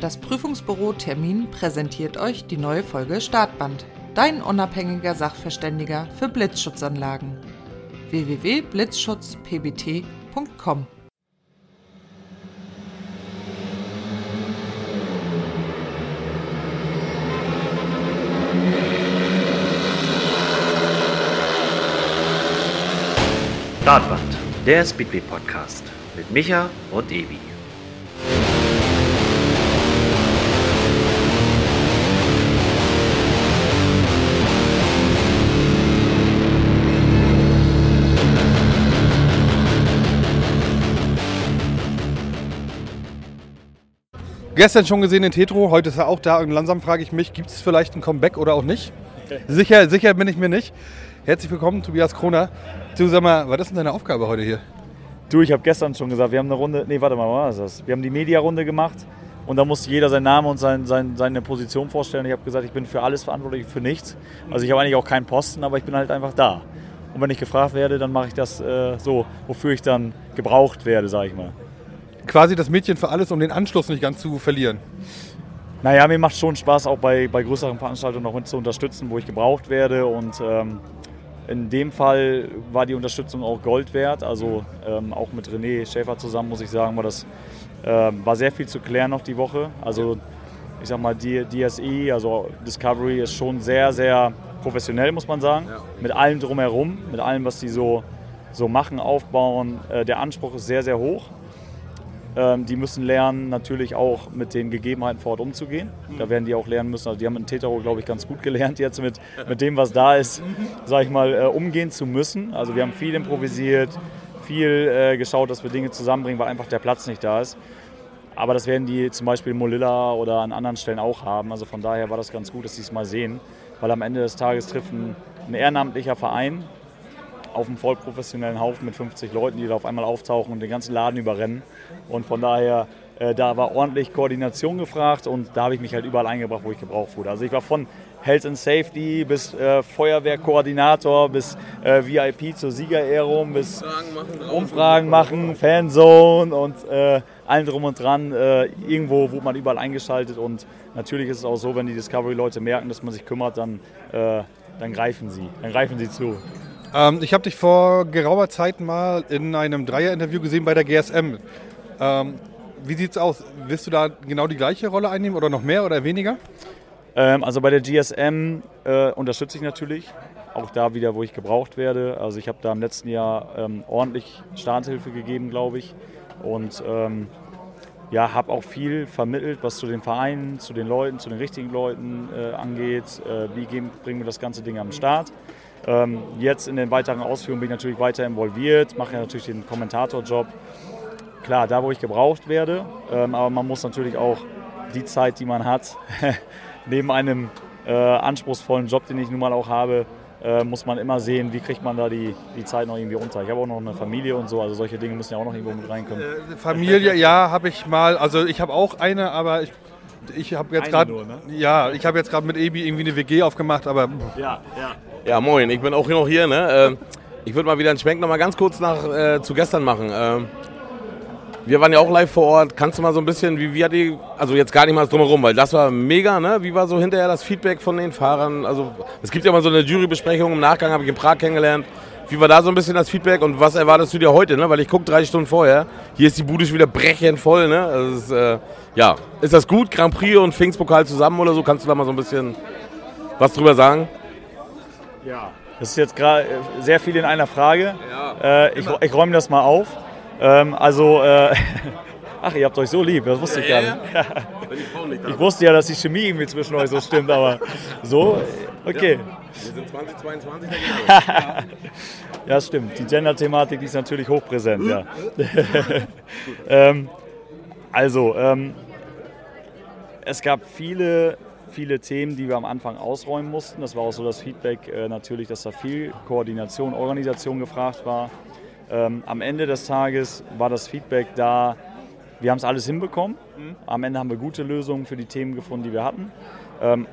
Das Prüfungsbüro Termin präsentiert euch die neue Folge Startband. Dein unabhängiger Sachverständiger für Blitzschutzanlagen. www.blitzschutzpbt.com Startband, der Speedway Podcast mit Micha und Ebi. Gestern schon gesehen in Tetro, heute ist er auch da und langsam frage ich mich, gibt es vielleicht ein Comeback oder auch nicht? Sicher, sicher bin ich mir nicht. Herzlich willkommen, Tobias Kroner. Du sag mal, was ist denn deine Aufgabe heute hier? Du, ich habe gestern schon gesagt, wir haben eine Runde, nee, warte mal, was war das? Wir haben die Media-Runde gemacht und da musste jeder seinen Namen und sein, sein, seine Position vorstellen. Ich habe gesagt, ich bin für alles verantwortlich, für nichts. Also ich habe eigentlich auch keinen Posten, aber ich bin halt einfach da. Und wenn ich gefragt werde, dann mache ich das äh, so, wofür ich dann gebraucht werde, sage ich mal. Quasi das Mädchen für alles, um den Anschluss nicht ganz zu verlieren. Naja, mir macht schon Spaß, auch bei, bei größeren Veranstaltungen noch mit zu unterstützen, wo ich gebraucht werde. Und ähm, in dem Fall war die Unterstützung auch Gold wert. Also ähm, auch mit René Schäfer zusammen, muss ich sagen, war das ähm, war sehr viel zu klären noch die Woche. Also ich sag mal, die DSE, also Discovery ist schon sehr, sehr professionell, muss man sagen. Mit allem drumherum, mit allem, was die so, so machen, aufbauen. Äh, der Anspruch ist sehr, sehr hoch. Ähm, die müssen lernen, natürlich auch mit den Gegebenheiten vor Ort umzugehen. Da werden die auch lernen müssen. Also die haben in Tetero, glaube ich, ganz gut gelernt, jetzt mit, mit dem, was da ist, sage ich mal, äh, umgehen zu müssen. Also wir haben viel improvisiert, viel äh, geschaut, dass wir Dinge zusammenbringen, weil einfach der Platz nicht da ist. Aber das werden die zum Beispiel in Molilla oder an anderen Stellen auch haben. Also von daher war das ganz gut, dass sie es mal sehen. Weil am Ende des Tages trifft ein, ein ehrenamtlicher Verein auf einen voll professionellen Haufen mit 50 Leuten, die da auf einmal auftauchen und den ganzen Laden überrennen. Und von daher, äh, da war ordentlich Koordination gefragt und da habe ich mich halt überall eingebracht, wo ich gebraucht wurde. Also ich war von Health and Safety bis äh, Feuerwehrkoordinator bis äh, VIP zur Siegerehrung bis Umfragen machen, Fanzone und äh, allen drum und dran. Äh, irgendwo wurde man überall eingeschaltet und natürlich ist es auch so, wenn die Discovery-Leute merken, dass man sich kümmert, dann, äh, dann greifen sie, dann greifen sie zu. Ähm, ich habe dich vor geraumer Zeit mal in einem Dreier-Interview gesehen bei der GSM. Ähm, wie sieht's aus? Willst du da genau die gleiche Rolle einnehmen oder noch mehr oder weniger? Ähm, also bei der GSM äh, unterstütze ich natürlich, auch da wieder, wo ich gebraucht werde. Also ich habe da im letzten Jahr ähm, ordentlich Starthilfe gegeben, glaube ich. Und ähm, ja, habe auch viel vermittelt, was zu den Vereinen, zu den Leuten, zu den richtigen Leuten äh, angeht. Äh, wie bringen wir das ganze Ding am Start? Ähm, jetzt in den weiteren Ausführungen bin ich natürlich weiter involviert, mache ja natürlich den Kommentatorjob. Klar, da wo ich gebraucht werde, ähm, aber man muss natürlich auch die Zeit, die man hat, neben einem äh, anspruchsvollen Job, den ich nun mal auch habe, äh, muss man immer sehen, wie kriegt man da die, die Zeit noch irgendwie unter. Ich habe auch noch eine Familie und so, also solche Dinge müssen ja auch noch irgendwo mit reinkommen. Äh, Familie, ja, habe ich mal. Also ich habe auch eine, aber ich, ich habe jetzt gerade ne? ja, ich habe jetzt gerade mit Ebi irgendwie eine WG aufgemacht, aber Ja, ja. Ja, moin, ich bin auch noch hier. Ne? Ähm, Ich würde mal wieder einen Schwenk noch mal ganz kurz nach, äh, zu gestern machen. Ähm, Wir waren ja auch live vor Ort. Kannst du mal so ein bisschen, wie, wie hat die, also jetzt gar nicht mal drumherum, weil das war mega, ne? Wie war so hinterher das Feedback von den Fahrern? Also es gibt ja mal so eine Jurybesprechung im Nachgang, habe ich in Prag kennengelernt. Wie war da so ein bisschen das Feedback und was erwartest du dir heute, ne? Weil ich gucke drei Stunden vorher. Hier ist die Bude schon wieder brechend voll, ne? Also ist, äh, ja, ist das gut? Grand Prix und Pfingstpokal zusammen oder so? Kannst du da mal so ein bisschen was drüber sagen? Ja. Das ist jetzt gerade sehr viel in einer Frage. Äh, ich, ich räume das mal auf. Ähm, also, äh, ach, ihr habt euch so lieb, das wusste ich gar nicht. Ich wusste ja, dass die Chemie irgendwie zwischen euch so stimmt, aber so, okay. Wir sind 2022, Ja, stimmt. Die Gender-Thematik ist natürlich hochpräsent, ja. ähm, also, ähm, es gab viele, viele Themen, die wir am Anfang ausräumen mussten. Das war auch so das Feedback äh, natürlich, dass da viel Koordination, Organisation gefragt war. Ähm, am Ende des Tages war das Feedback da, wir haben es alles hinbekommen. Am Ende haben wir gute Lösungen für die Themen gefunden, die wir hatten. Ähm,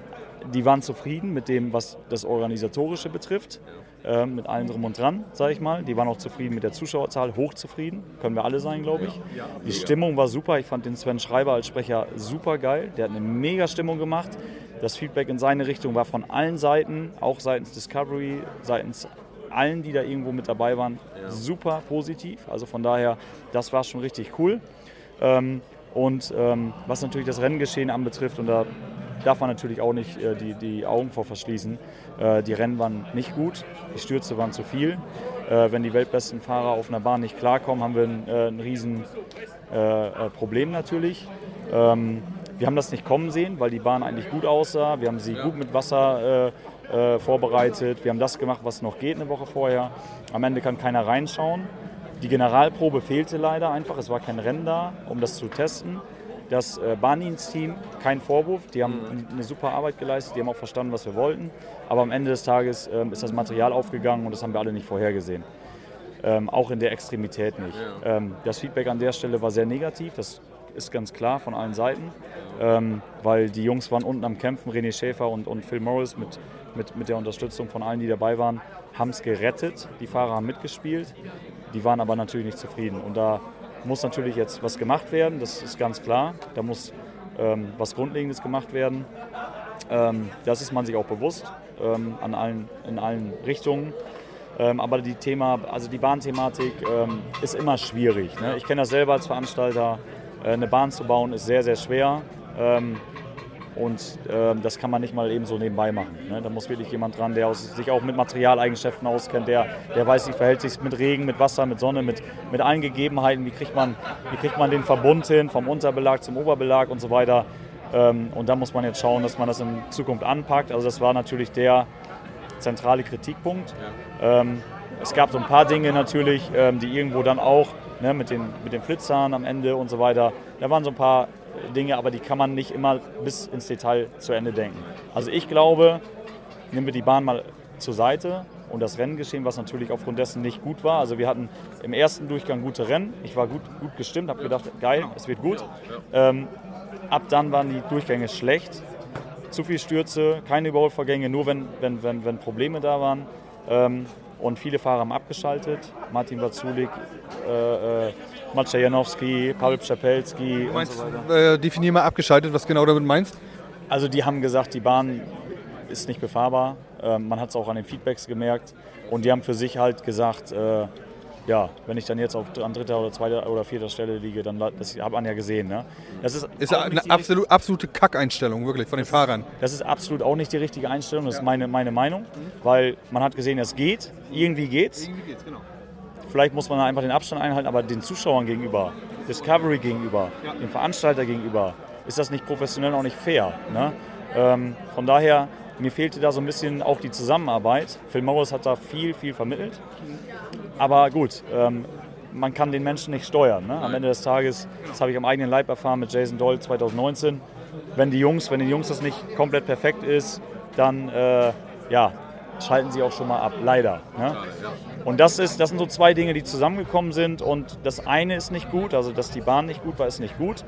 die waren zufrieden mit dem, was das Organisatorische betrifft. äh, mit allem drum und dran, sage ich mal. Die waren auch zufrieden mit der Zuschauerzahl, hochzufrieden, können wir alle sein, glaube ich. Die Stimmung war super, ich fand den Sven Schreiber als Sprecher super geil, der hat eine mega Stimmung gemacht. Das Feedback in seine Richtung war von allen Seiten, auch seitens Discovery, seitens allen, die da irgendwo mit dabei waren, super positiv. Also von daher, das war schon richtig cool. Ähm, und ähm, was natürlich das Renngeschehen anbetrifft, und da darf man natürlich auch nicht äh, die, die Augen vor verschließen, äh, die Rennen waren nicht gut, die Stürze waren zu viel. Äh, wenn die weltbesten Fahrer auf einer Bahn nicht klarkommen, haben wir ein, äh, ein riesen äh, äh, Problem natürlich. Ähm, wir haben das nicht kommen sehen, weil die Bahn eigentlich gut aussah. Wir haben sie gut mit Wasser vorbereitet. Wir haben das gemacht, was noch geht eine Woche vorher. Am Ende kann keiner reinschauen. Die Generalprobe fehlte leider einfach. Es war kein Rennen da, um das zu testen. Das äh, Bahndienst-Team, kein Vorwurf, die haben eine super Arbeit geleistet, die haben auch verstanden, was wir wollten. Aber am Ende des Tages ähm, ist das Material aufgegangen und das haben wir alle nicht vorhergesehen. Ähm, auch in der Extremität nicht. Ähm, das Feedback an der Stelle war sehr negativ, das ist ganz klar von allen Seiten, weil die Jungs waren unten am Kämpfen, René Schäfer und, und Phil Morris mit, mit, mit der Unterstützung von allen, die dabei waren, haben es gerettet. Die Fahrer haben mitgespielt, die waren aber natürlich nicht zufrieden. Und da muss natürlich jetzt was gemacht werden, das ist ganz klar. Da muss ähm, was Grundlegendes gemacht werden. Ähm, das ist man sich auch bewusst ähm, an allen, in allen Richtungen. Ähm, aber die Thema, also die Bahnthematik ähm, ist immer schwierig. Ne? Ich kenne das selber als Veranstalter. Äh, eine Bahn zu bauen ist sehr, sehr schwer. Und ähm, das kann man nicht mal eben so nebenbei machen. Ne? Da muss wirklich jemand dran, der aus, sich auch mit Materialeigenschaften auskennt, der, der weiß, wie verhält sich mit Regen, mit Wasser, mit Sonne, mit, mit allen Gegebenheiten, wie kriegt, man, wie kriegt man den Verbund hin, vom Unterbelag zum Oberbelag und so weiter. Ähm, und da muss man jetzt schauen, dass man das in Zukunft anpackt. Also das war natürlich der zentrale Kritikpunkt. Ähm, es gab so ein paar Dinge natürlich, ähm, die irgendwo dann auch ne, mit, den, mit den Flitzern am Ende und so weiter, da waren so ein paar Dinge, aber die kann man nicht immer bis ins Detail zu Ende denken. Also ich glaube, nehmen wir die Bahn mal zur Seite und das Renngeschehen, was natürlich aufgrund dessen nicht gut war. Also wir hatten im ersten Durchgang gute Rennen. Ich war gut, gut gestimmt, habe gedacht, geil, es wird gut. Ähm, ab dann waren die Durchgänge schlecht. Zu viel Stürze, keine Überholvorgänge, nur wenn, wenn, wenn, wenn Probleme da waren. Ähm, und viele Fahrer haben abgeschaltet. Martin Wazulik, äh, äh, Maciej Janowski, Pavel Przepelski und so weiter. Äh, definier mal abgeschaltet, was genau damit meinst. Also die haben gesagt, die Bahn ist nicht befahrbar. Ähm, man hat es auch an den Feedbacks gemerkt. Und die haben für sich halt gesagt, äh, ja, wenn ich dann jetzt auf, an dritter oder zweiter oder vierter Stelle liege, dann das hat man ja gesehen. Ne? Das ist, Ist ja eine absolut, absolute Kackeinstellung, wirklich, von den Fahrern. Das ist absolut auch nicht die richtige Einstellung, das ist meine, meine Meinung, weil man hat gesehen, es geht, irgendwie geht's. Vielleicht muss man einfach den Abstand einhalten, aber den Zuschauern gegenüber, Discovery gegenüber, dem Veranstalter gegenüber, ist das nicht professionell und auch nicht fair. Ne? Ähm, von daher, mir fehlte da so ein bisschen auch die Zusammenarbeit. Phil Morris hat da viel, viel vermittelt. Aber gut, ähm, man kann den Menschen nicht steuern. Ne? Am Ende des Tages, das habe ich am eigenen Leib erfahren mit Jason Doyle 2019, wenn die Jungs, wenn den Jungs das nicht komplett perfekt ist, dann äh, ja, schalten sie auch schon mal ab, leider. Ne? Und das, ist, das sind so zwei Dinge, die zusammengekommen sind. Und das eine ist nicht gut, also dass die Bahn nicht gut war, ist nicht gut.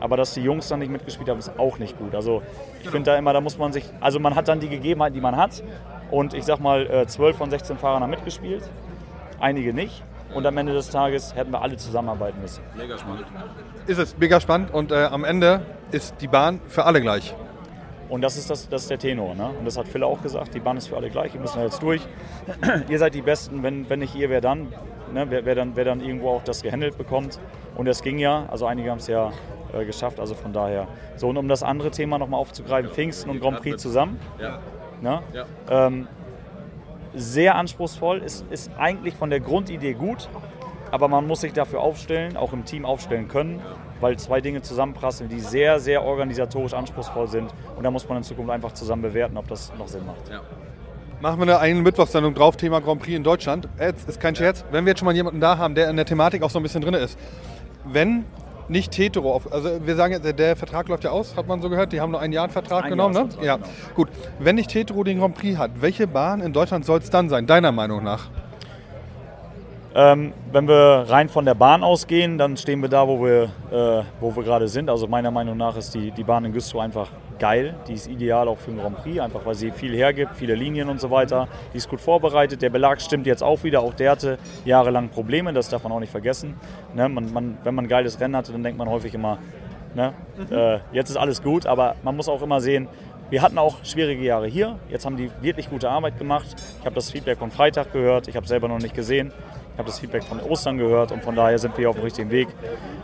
Aber dass die Jungs dann nicht mitgespielt haben, ist auch nicht gut. Also ich finde da immer, da muss man sich, also man hat dann die Gegebenheiten, die man hat. Und ich sag mal, äh, 12 von 16 Fahrern haben mitgespielt, einige nicht. Und am Ende des Tages hätten wir alle zusammenarbeiten müssen. Ist es mega spannend und äh, am Ende ist die Bahn für alle gleich. Und das ist, das, das ist der Tenor. Ne? Und das hat Phil auch gesagt, die Bahn ist für alle gleich, wir müssen jetzt durch. ihr seid die Besten, wenn, wenn nicht ihr, wer dann? Ne? Wer, wer dann? wer dann irgendwo auch das gehandelt bekommt. Und es ging ja, also einige haben es ja äh, geschafft, also von daher. So, und um das andere Thema nochmal aufzugreifen, Pfingsten und Grand Prix zusammen. Ja. Ne? Ähm, sehr anspruchsvoll, ist, ist eigentlich von der Grundidee gut, aber man muss sich dafür aufstellen, auch im Team aufstellen können, weil zwei Dinge zusammenprasseln, die sehr, sehr organisatorisch anspruchsvoll sind. Und da muss man in Zukunft einfach zusammen bewerten, ob das noch Sinn macht. Machen wir eine eigene Mittwochssendung drauf, Thema Grand Prix in Deutschland. Jetzt ist kein Scherz. Wenn wir jetzt schon mal jemanden da haben, der in der Thematik auch so ein bisschen drin ist. Wenn nicht hetero, auf- also wir sagen jetzt, der- Vertrag läuft ja aus, hat man so gehört, die haben nur einen Jahr einen Vertrag Ein genommen, ne? Ja, genau. gut. Wenn nicht hetero den Grand Prix hat, welche Bahn in Deutschland soll es dann sein, deiner Meinung nach? Ähm, wenn wir rein von der Bahn ausgehen, dann stehen wir da, wo wir, äh, wo wir gerade sind. Also meiner Meinung nach ist die, die Bahn in Güstrow einfach geil. Die ist ideal auch für den Grand Prix, einfach weil sie viel hergibt, viele Linien und so weiter. Die ist gut vorbereitet. Der Belag stimmt jetzt auch wieder. Auch der hatte jahrelang Probleme, das darf man auch nicht vergessen. Ne? Man, man, wenn man ein geiles Rennen hatte, dann denkt man häufig immer, ne? äh, jetzt ist alles gut. Aber man muss auch immer sehen, wir hatten auch schwierige Jahre hier. Jetzt haben die wirklich gute Arbeit gemacht. Ich habe das Feedback von Freitag gehört. Ich habe es selber noch nicht gesehen. Ich habe das Feedback von Ostern gehört und von daher sind wir auf dem richtigen Weg.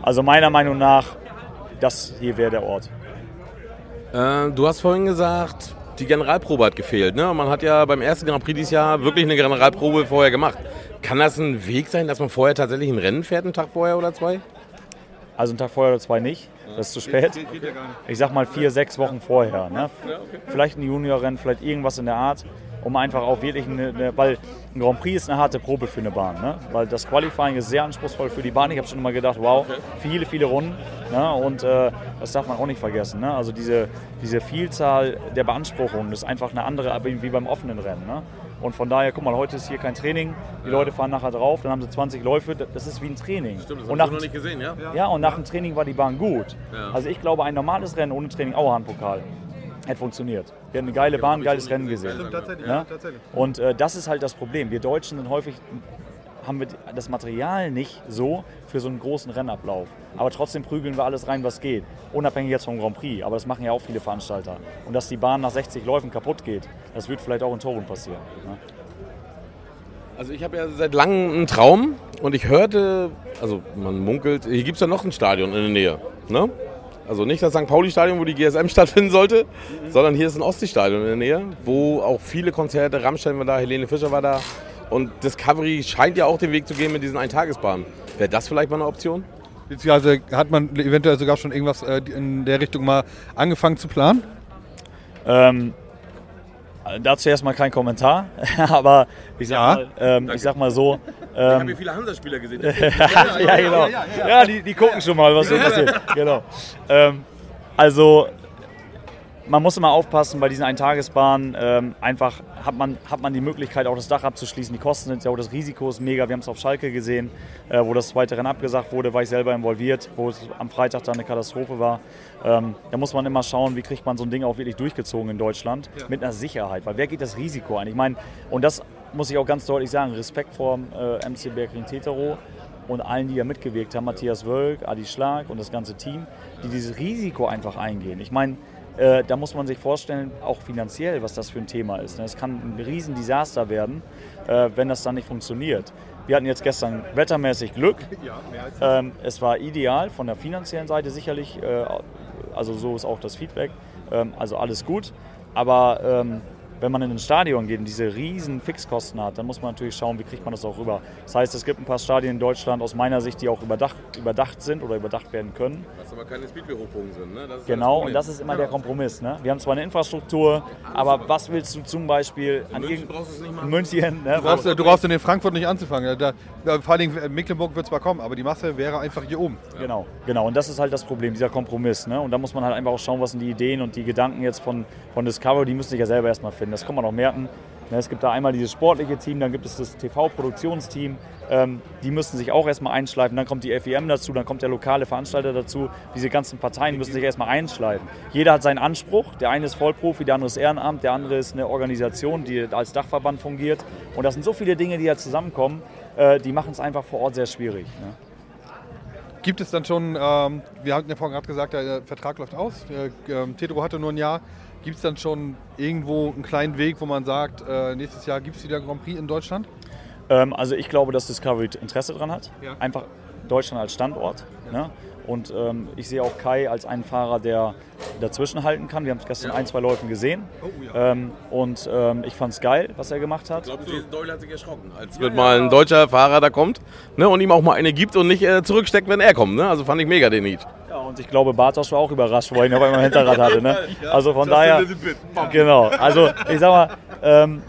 Also meiner Meinung nach, das hier wäre der Ort. Äh, du hast vorhin gesagt, die Generalprobe hat gefehlt. Ne? Man hat ja beim ersten Grand Prix dieses Jahr wirklich eine Generalprobe vorher gemacht. Kann das ein Weg sein, dass man vorher tatsächlich ein Rennen fährt, einen Tag vorher oder zwei? Also einen Tag vorher oder zwei nicht. Das ist zu spät. Ich sag mal vier, sechs Wochen vorher. Ne? Vielleicht ein Juniorrennen, vielleicht irgendwas in der Art um einfach auch wirklich eine, weil ein Grand Prix ist eine harte Probe für eine Bahn, ne? weil das Qualifying ist sehr anspruchsvoll für die Bahn. Ich habe schon immer gedacht, wow, viele, viele Runden ne? und äh, das darf man auch nicht vergessen. Ne? Also diese, diese Vielzahl der Beanspruchungen ist einfach eine andere wie beim offenen Rennen. Ne? Und von daher, guck mal, heute ist hier kein Training. Die ja. Leute fahren nachher drauf, dann haben sie 20 Läufe. Das ist wie ein Training. Stimmt, das und ich noch nicht gesehen, ja? Ja, und nach dem Training war die Bahn gut. Ja. Also ich glaube, ein normales Rennen ohne Training, Auerhahn-Pokal, hätte funktioniert. Wir haben eine geile Bahn, ein geiles Rennen gesehen. Ja? Und äh, das ist halt das Problem. Wir Deutschen sind häufig haben wir das Material nicht so für so einen großen Rennablauf. Aber trotzdem prügeln wir alles rein, was geht. Unabhängig jetzt vom Grand Prix. Aber das machen ja auch viele Veranstalter. Und dass die Bahn nach 60 Läufen kaputt geht, das wird vielleicht auch in Toren passieren. Ne? Also ich habe ja seit langem einen Traum und ich hörte, also man munkelt, hier gibt es ja noch ein Stadion in der Nähe. Ne? Also nicht das St. Pauli-Stadion, wo die GSM stattfinden sollte, mhm. sondern hier ist ein Ostsee-Stadion in der Nähe, wo auch viele Konzerte, Rammstein war da, Helene Fischer war da. Und Discovery scheint ja auch den Weg zu gehen mit diesen Eintagesbahnen. Wäre das vielleicht mal eine Option? Beziehungsweise hat man eventuell sogar schon irgendwas äh, in der Richtung mal angefangen zu planen? Ähm, Dazu erstmal kein Kommentar, aber ich sag, ja, mal, ähm, ich sag mal so. Ähm, ich habe hier viele Hansa-Spieler gesehen. ja, genau. Ja, die, die gucken schon mal, was so passiert. Genau. Ähm, also man muss immer aufpassen bei diesen Eintagesbahnen. Ähm, einfach hat man, hat man die Möglichkeit, auch das Dach abzuschließen. Die Kosten sind ja auch das Risiko ist mega. Wir haben es auf Schalke gesehen, äh, wo das zweite Rennen abgesagt wurde, war ich selber involviert, wo es am Freitag dann eine Katastrophe war. Ähm, da muss man immer schauen, wie kriegt man so ein Ding auch wirklich durchgezogen in Deutschland ja. mit einer Sicherheit. Weil wer geht das Risiko ein? Ich meine, und das muss ich auch ganz deutlich sagen: Respekt vor äh, MC Bergring Tetero und allen, die da mitgewirkt haben, Matthias Wölk, Adi Schlag und das ganze Team, die dieses Risiko einfach eingehen. Ich meine, äh, da muss man sich vorstellen, auch finanziell, was das für ein Thema ist. Ne? Es kann ein Riesendesaster werden, äh, wenn das dann nicht funktioniert. Wir hatten jetzt gestern wettermäßig Glück. Ähm, es war ideal von der finanziellen Seite sicherlich. Äh, also so ist auch das Feedback. Ähm, also alles gut. Aber ähm, wenn man in ein Stadion geht und diese riesen Fixkosten hat, dann muss man natürlich schauen, wie kriegt man das auch rüber. Das heißt, es gibt ein paar Stadien in Deutschland aus meiner Sicht, die auch überdacht, überdacht sind oder überdacht werden können. Was aber keine Speedway-Hochbogen sind. Ne? genau, das und das ist immer der Kompromiss. Ne? Wir haben zwar eine Infrastruktur, aber was willst du zum Beispiel in an München brauchst du es nicht machen. München? Ne? Du, brauchst, du brauchst in Frankfurt nicht anzufangen. Da, da, vor allem äh, Mecklenburg wird zwar kommen, aber die Masse wäre einfach hier oben. Ja. Genau, genau. Und das ist halt das Problem, dieser Kompromiss. Ne? Und da muss man halt einfach auch schauen, was sind die Ideen und die Gedanken jetzt von, von Discovery, die müssen sich ja selber erstmal finden. Das kann man auch merken. Ne, es gibt da einmal dieses sportliche Team, dann gibt es das TV-Produktionsteam. Ähm, die müssen sich auch erstmal einschleifen. Dann kommt die FEM dazu, dann kommt der lokale Veranstalter dazu. Diese ganzen Parteien müssen sich erstmal einschleifen. Jeder hat seinen Anspruch. Der eine ist Vollprofi, der andere ist Ehrenamt, der andere ist eine Organisation, die als Dachverband fungiert. Und das sind so viele Dinge, die da zusammenkommen, äh, die machen es einfach vor Ort sehr schwierig. Ne? Gibt es dann schon, ähm, wir hatten ja vorhin gerade gesagt, der Vertrag läuft aus. Ähm, Tetro hatte nur ein Jahr. Gibt es dann schon irgendwo einen kleinen Weg, wo man sagt, äh, nächstes Jahr gibt es wieder Grand Prix in Deutschland? Ähm, also ich glaube, dass Discovery Interesse daran hat. Ja. Einfach Deutschland als Standort. Ja. Ne? Und ähm, ich sehe auch Kai als einen Fahrer, der dazwischen halten kann. Wir haben es gestern ja. ein, zwei Läufen gesehen. Oh, ja. ähm, und ähm, ich fand es geil, was er gemacht hat. Ich glaube, Jason Doyle hat sich erschrocken, als ja, mal ein deutscher Fahrer da kommt ne, und ihm auch mal eine gibt und nicht äh, zurücksteckt, wenn er kommt. Ne? Also fand ich mega den Heat. Und ich glaube, Bartosch war auch überrascht, wo er ihn auf einmal Hinterrad hatte. Ne? Also von daher. Genau. Also ich sag mal, ähm,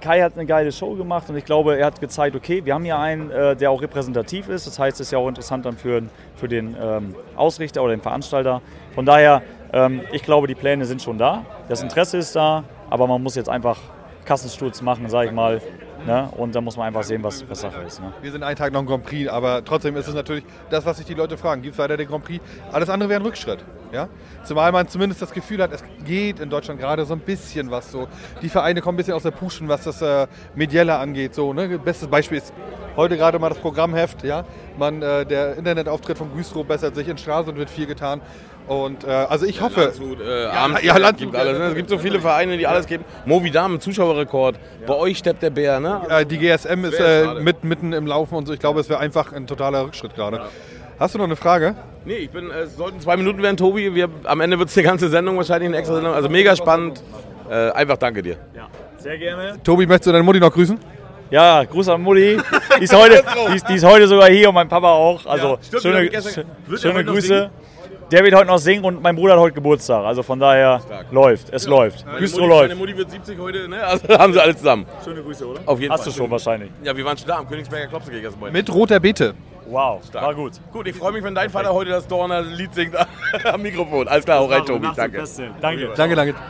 Kai hat eine geile Show gemacht und ich glaube, er hat gezeigt, okay, wir haben hier einen, äh, der auch repräsentativ ist. Das heißt, es ist ja auch interessant dann für, für den ähm, Ausrichter oder den Veranstalter. Von daher, ähm, ich glaube, die Pläne sind schon da. Das Interesse ist da, aber man muss jetzt einfach Kassensturz machen, sage ich mal, Ne? Und da muss man einfach sehen, was, was Sache ist. Ne? Wir sind einen Tag noch im Grand Prix, aber trotzdem ist es natürlich das, was sich die Leute fragen. Gibt es weiter den Grand Prix? Alles andere wäre ein Rückschritt. Ja? Zumal man zumindest das Gefühl hat, es geht in Deutschland gerade so ein bisschen was so. Die Vereine kommen ein bisschen aus der Puschen, was das äh, Medielle angeht. So, ne? Bestes Beispiel ist heute gerade mal das Programmheft. Ja? Man, äh, der Internetauftritt von Güstrow bessert sich, in Stralsund wird viel getan. Und äh, also ich hoffe, Landshut, äh, Abend, ja, Landshut, gibt alles. Ne? Es gibt so viele Vereine, die alles geben. Movi Damen, Zuschauerrekord. Bei euch steppt der Bär, ne? äh, die GSM ist äh, mit, mitten im Laufen und so. Ich glaube, es wäre einfach ein totaler Rückschritt gerade. Hast du noch eine Frage? Nee, ich bin, es sollten zwei Minuten werden, Tobi. Wir, am Ende wird es die ganze Sendung wahrscheinlich eine extra Sendung. Also mega spannend. Äh, einfach danke dir. Ja, sehr gerne. Tobi, möchtest du deine Mutti noch grüßen? Ja, Gruß an Mutti. Die ist, heute, die, ist, die ist heute sogar hier und mein Papa auch. Also Ja, stimmt, schöne, schöne Grüße. Der wird heute noch singen und mein Bruder hat heute Geburtstag. Also von daher Stark. läuft. Es läuft. Meine Güstrow Mutti, meine läuft. Mutti wird 70 heute, ne? Also haben sie alle zusammen. Schöne Grüße, oder? Auf jeden Hast Fall. du schon wahrscheinlich. Ja, wir waren schon da am Königsberger Klopse gegen das Mit roter Beete. Wow, Stark. war gut. Gut, ich freue mich, wenn dein Vater heute das Dorner Lied singt am Mikrofon. Alles klar, auch rein, Tobi. Danke. Danke. Danke, danke.